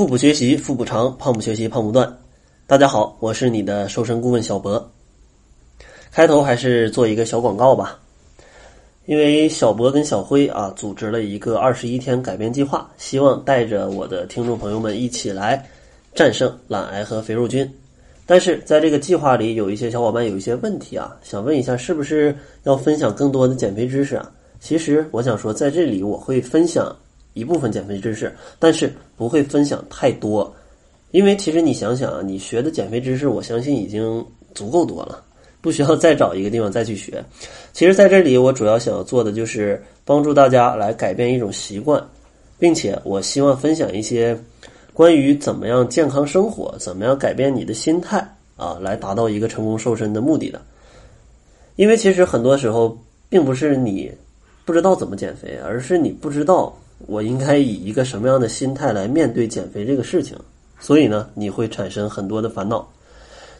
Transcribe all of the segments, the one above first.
腹部学习，腹部长；胖不学习，胖不断。大家好，我是你的瘦身顾问小博。开头还是做一个小广告吧，因为小博跟小辉啊组织了一个二十一天改变计划，希望带着我的听众朋友们一起来战胜懒癌和肥肉菌。但是在这个计划里，有一些小伙伴有一些问题啊，想问一下，是不是要分享更多的减肥知识啊？其实我想说，在这里我会分享一部分减肥知识，但是不会分享太多，因为其实你想想啊，你学的减肥知识，我相信已经足够多了，不需要再找一个地方再去学。其实在这里，我主要想要做的就是帮助大家来改变一种习惯，并且我希望分享一些关于怎么样健康生活、怎么样改变你的心态啊，来达到一个成功瘦身的目的的。因为其实很多时候并不是你。不知道怎么减肥，而是你不知道我应该以一个什么样的心态来面对减肥这个事情，所以呢，你会产生很多的烦恼。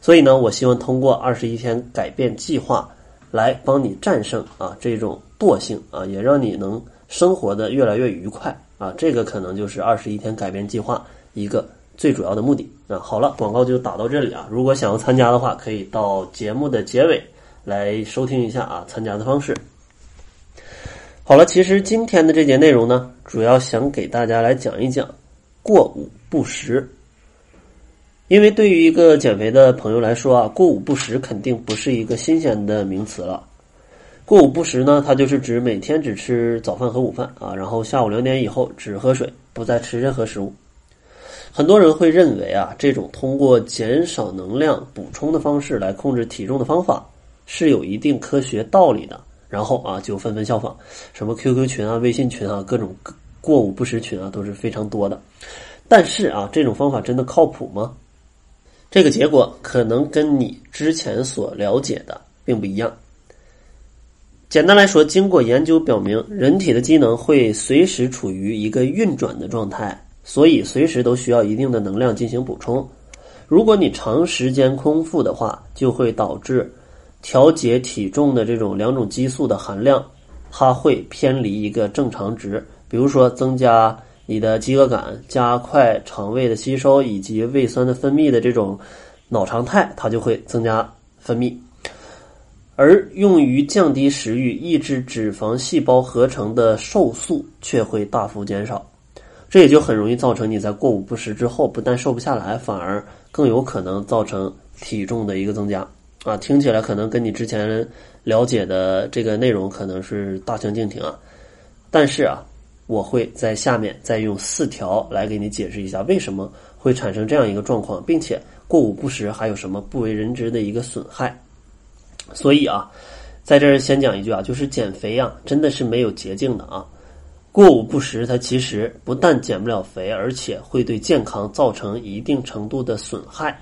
所以呢，我希望通过二十一天改变计划来帮你战胜啊这种惰性啊，也让你能生活的越来越愉快啊。这个可能就是二十一天改变计划一个最主要的目的啊。好了，广告就打到这里啊。如果想要参加的话，可以到节目的结尾来收听一下啊参加的方式。好了，其实今天的这节内容呢，主要想给大家来讲一讲过午不食。因为对于一个减肥的朋友来说啊，过午不食肯定不是一个新鲜的名词了。过午不食呢，它就是指每天只吃早饭和午饭啊，然后下午两点以后只喝水，不再吃任何食物。很多人会认为啊，这种通过减少能量补充的方式来控制体重的方法是有一定科学道理的。然后啊，就纷纷效仿，什么 QQ 群啊、微信群啊，各种过午不食群啊，都是非常多的。但是啊，这种方法真的靠谱吗？这个结果可能跟你之前所了解的并不一样。简单来说，经过研究表明，人体的机能会随时处于一个运转的状态，所以随时都需要一定的能量进行补充。如果你长时间空腹的话，就会导致。调节体重的这种两种激素的含量，它会偏离一个正常值。比如说，增加你的饥饿感，加快肠胃的吸收以及胃酸的分泌的这种脑常态，它就会增加分泌。而用于降低食欲、抑制脂肪细胞合成的瘦素却会大幅减少。这也就很容易造成你在过午不食之后，不但瘦不下来，反而更有可能造成体重的一个增加。啊，听起来可能跟你之前了解的这个内容可能是大相径庭啊，但是啊，我会在下面再用四条来给你解释一下为什么会产生这样一个状况，并且过午不食还有什么不为人知的一个损害。所以啊，在这儿先讲一句啊，就是减肥啊，真的是没有捷径的啊。过午不食，它其实不但减不了肥，而且会对健康造成一定程度的损害。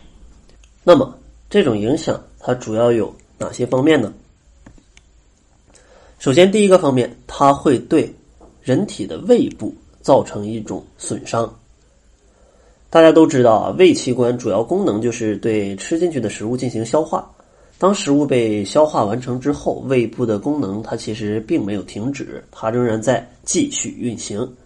那么这种影响。它主要有哪些方面呢？首先，第一个方面，它会对人体的胃部造成一种损伤。大家都知道啊，胃器官主要功能就是对吃进去的食物进行消化。当食物被消化完成之后，胃部的功能它其实并没有停止，它仍然在继续运行。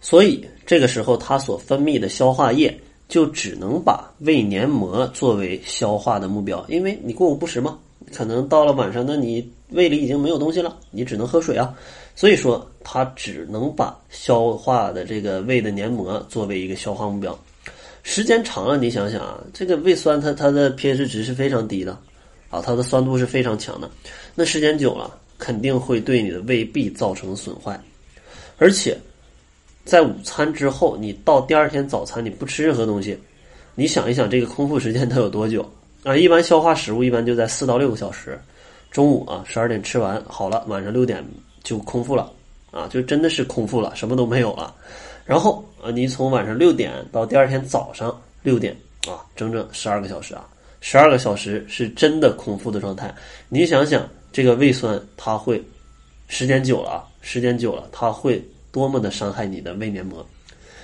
所以，这个时候它所分泌的消化液。就只能把胃黏膜作为消化的目标，因为你过午不食嘛，可能到了晚上呢，你胃里已经没有东西了，你只能喝水啊，所以说它只能把消化的这个胃的黏膜作为一个消化目标。时间长了，你想想啊，这个胃酸它它的 pH 值是非常低的，啊，它的酸度是非常强的，那时间久了肯定会对你的胃壁造成损坏，而且。在午餐之后，你到第二天早餐你不吃任何东西，你想一想这个空腹时间它有多久啊？一般消化食物一般就在四到六个小时。中午啊，十二点吃完好了，晚上六点就空腹了啊，就真的是空腹了，什么都没有了。然后啊，你从晚上六点到第二天早上六点啊，整整十二个小时啊，十二个小时是真的空腹的状态。你想想，这个胃酸它会时间久了，时间久了它会。多么的伤害你的胃黏膜，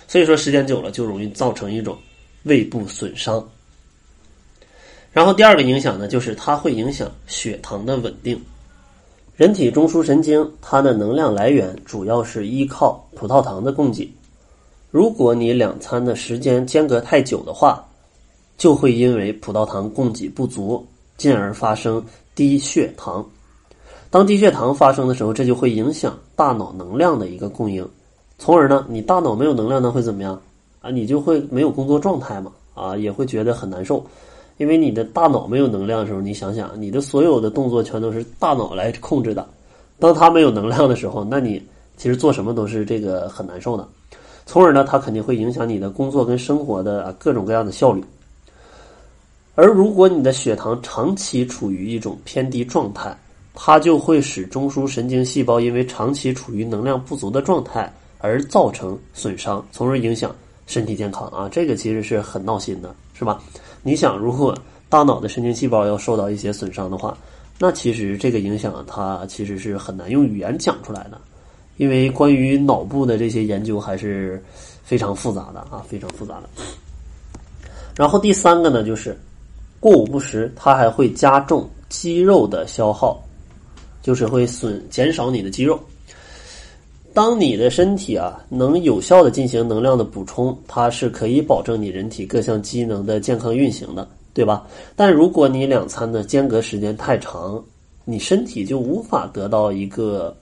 所以说时间久了就容易造成一种胃部损伤。然后第二个影响呢，就是它会影响血糖的稳定。人体中枢神经它的能量来源主要是依靠葡萄糖的供给。如果你两餐的时间间隔太久的话，就会因为葡萄糖供给不足，进而发生低血糖。当低血糖发生的时候，这就会影响大脑能量的一个供应，从而呢，你大脑没有能量呢会怎么样啊？你就会没有工作状态嘛，啊，也会觉得很难受，因为你的大脑没有能量的时候，你想想，你的所有的动作全都是大脑来控制的，当它没有能量的时候，那你其实做什么都是这个很难受的，从而呢，它肯定会影响你的工作跟生活的各种各样的效率。而如果你的血糖长期处于一种偏低状态，它就会使中枢神经细胞因为长期处于能量不足的状态而造成损伤，从而影响身体健康啊！这个其实是很闹心的，是吧？你想，如果大脑的神经细胞要受到一些损伤的话，那其实这个影响它其实是很难用语言讲出来的，因为关于脑部的这些研究还是非常复杂的啊，非常复杂的。然后第三个呢，就是过午不食，它还会加重肌肉的消耗。就是会损减少你的肌肉。当你的身体啊能有效的进行能量的补充，它是可以保证你人体各项机能的健康运行的，对吧？但如果你两餐的间隔时间太长，你身体就无法得到一个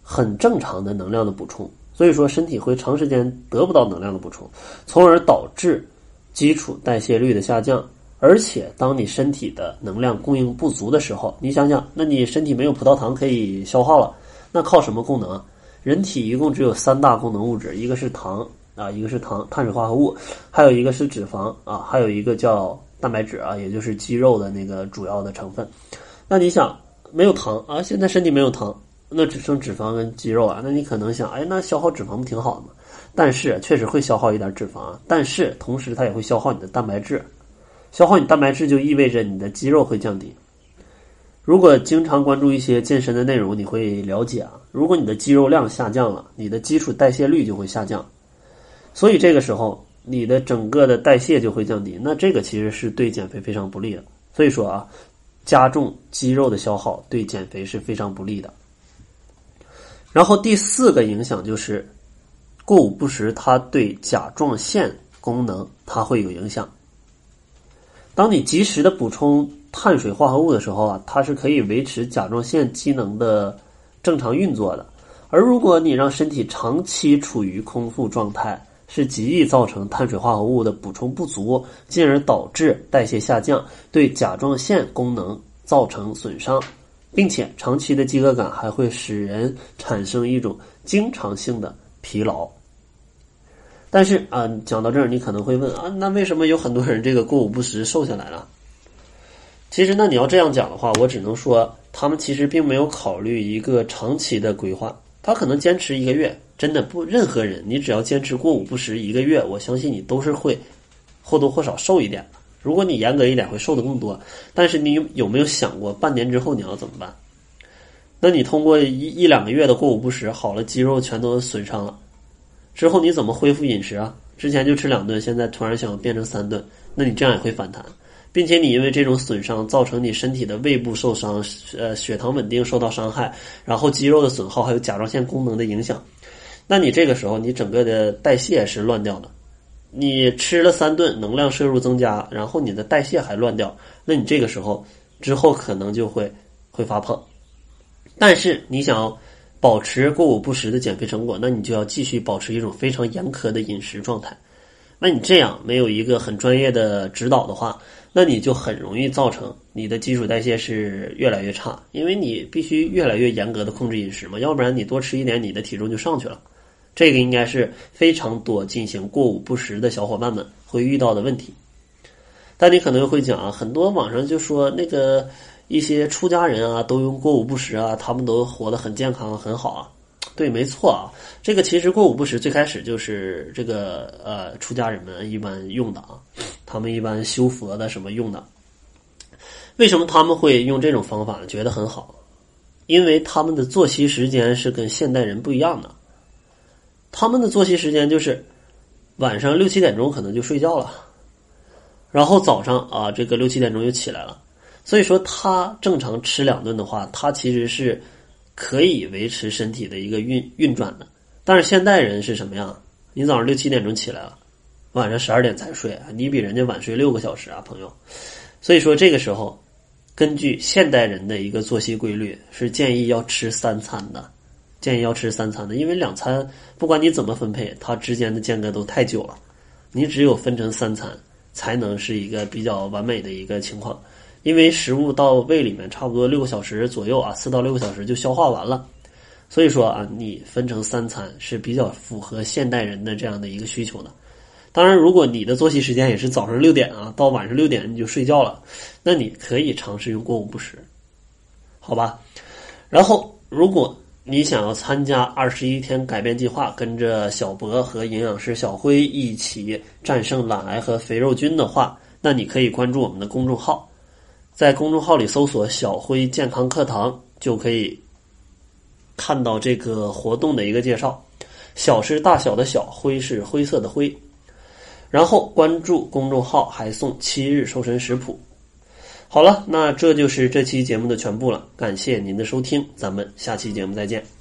很正常的能量的补充，所以说身体会长时间得不到能量的补充，从而导致基础代谢率的下降。而且，当你身体的能量供应不足的时候，你想想，那你身体没有葡萄糖可以消耗了，那靠什么功能？人体一共只有三大功能物质，一个是糖啊，一个是糖碳水化合物，还有一个是脂肪啊，还有一个叫蛋白质啊，也就是肌肉的那个主要的成分。那你想，没有糖啊，现在身体没有糖，那只剩脂肪跟肌肉啊，那你可能想，哎，那消耗脂肪不挺好的吗？但是确实会消耗一点脂肪，但是同时它也会消耗你的蛋白质。消耗你蛋白质就意味着你的肌肉会降低。如果经常关注一些健身的内容，你会了解啊。如果你的肌肉量下降了，你的基础代谢率就会下降，所以这个时候你的整个的代谢就会降低。那这个其实是对减肥非常不利的。所以说啊，加重肌肉的消耗对减肥是非常不利的。然后第四个影响就是过午不食，它对甲状腺功能它会有影响。当你及时的补充碳水化合物的时候啊，它是可以维持甲状腺机能的正常运作的。而如果你让身体长期处于空腹状态，是极易造成碳水化合物的补充不足，进而导致代谢下降，对甲状腺功能造成损伤，并且长期的饥饿感还会使人产生一种经常性的疲劳。但是啊，讲到这儿，你可能会问啊，那为什么有很多人这个过午不食瘦下来了？其实，那你要这样讲的话，我只能说，他们其实并没有考虑一个长期的规划。他可能坚持一个月，真的不，任何人，你只要坚持过午不食一个月，我相信你都是会或多或少瘦一点的。如果你严格一点，会瘦的更多。但是，你有没有想过，半年之后你要怎么办？那你通过一一两个月的过午不食，好了，肌肉全都损伤了。之后你怎么恢复饮食啊？之前就吃两顿，现在突然想变成三顿，那你这样也会反弹，并且你因为这种损伤造成你身体的胃部受伤，呃，血糖稳定受到伤害，然后肌肉的损耗，还有甲状腺功能的影响，那你这个时候你整个的代谢是乱掉的。你吃了三顿，能量摄入增加，然后你的代谢还乱掉，那你这个时候之后可能就会会发胖。但是你想要。保持过午不食的减肥成果，那你就要继续保持一种非常严苛的饮食状态。那你这样没有一个很专业的指导的话，那你就很容易造成你的基础代谢是越来越差，因为你必须越来越严格的控制饮食嘛，要不然你多吃一点，你的体重就上去了。这个应该是非常多进行过午不食的小伙伴们会遇到的问题。但你可能会讲啊，很多网上就说那个。一些出家人啊，都用过午不食啊，他们都活得很健康很好啊。对，没错啊。这个其实过午不食最开始就是这个呃出家人们一般用的啊，他们一般修佛的什么用的。为什么他们会用这种方法呢？觉得很好，因为他们的作息时间是跟现代人不一样的。他们的作息时间就是晚上六七点钟可能就睡觉了，然后早上啊这个六七点钟又起来了。所以说，他正常吃两顿的话，他其实是可以维持身体的一个运运转的。但是现代人是什么样？你早上六七点钟起来了，晚上十二点才睡，你比人家晚睡六个小时啊，朋友。所以说这个时候，根据现代人的一个作息规律，是建议要吃三餐的，建议要吃三餐的，因为两餐不管你怎么分配，它之间的间隔都太久了，你只有分成三餐，才能是一个比较完美的一个情况。因为食物到胃里面差不多六个小时左右啊，四到六个小时就消化完了，所以说啊，你分成三餐是比较符合现代人的这样的一个需求的。当然，如果你的作息时间也是早上六点啊，到晚上六点你就睡觉了，那你可以尝试用过午不食，好吧？然后，如果你想要参加二十一天改变计划，跟着小博和营养师小辉一起战胜懒癌和肥肉菌的话，那你可以关注我们的公众号。在公众号里搜索“小辉健康课堂”，就可以看到这个活动的一个介绍。小是大小的小，灰是灰色的灰。然后关注公众号，还送七日瘦身食谱。好了，那这就是这期节目的全部了。感谢您的收听，咱们下期节目再见。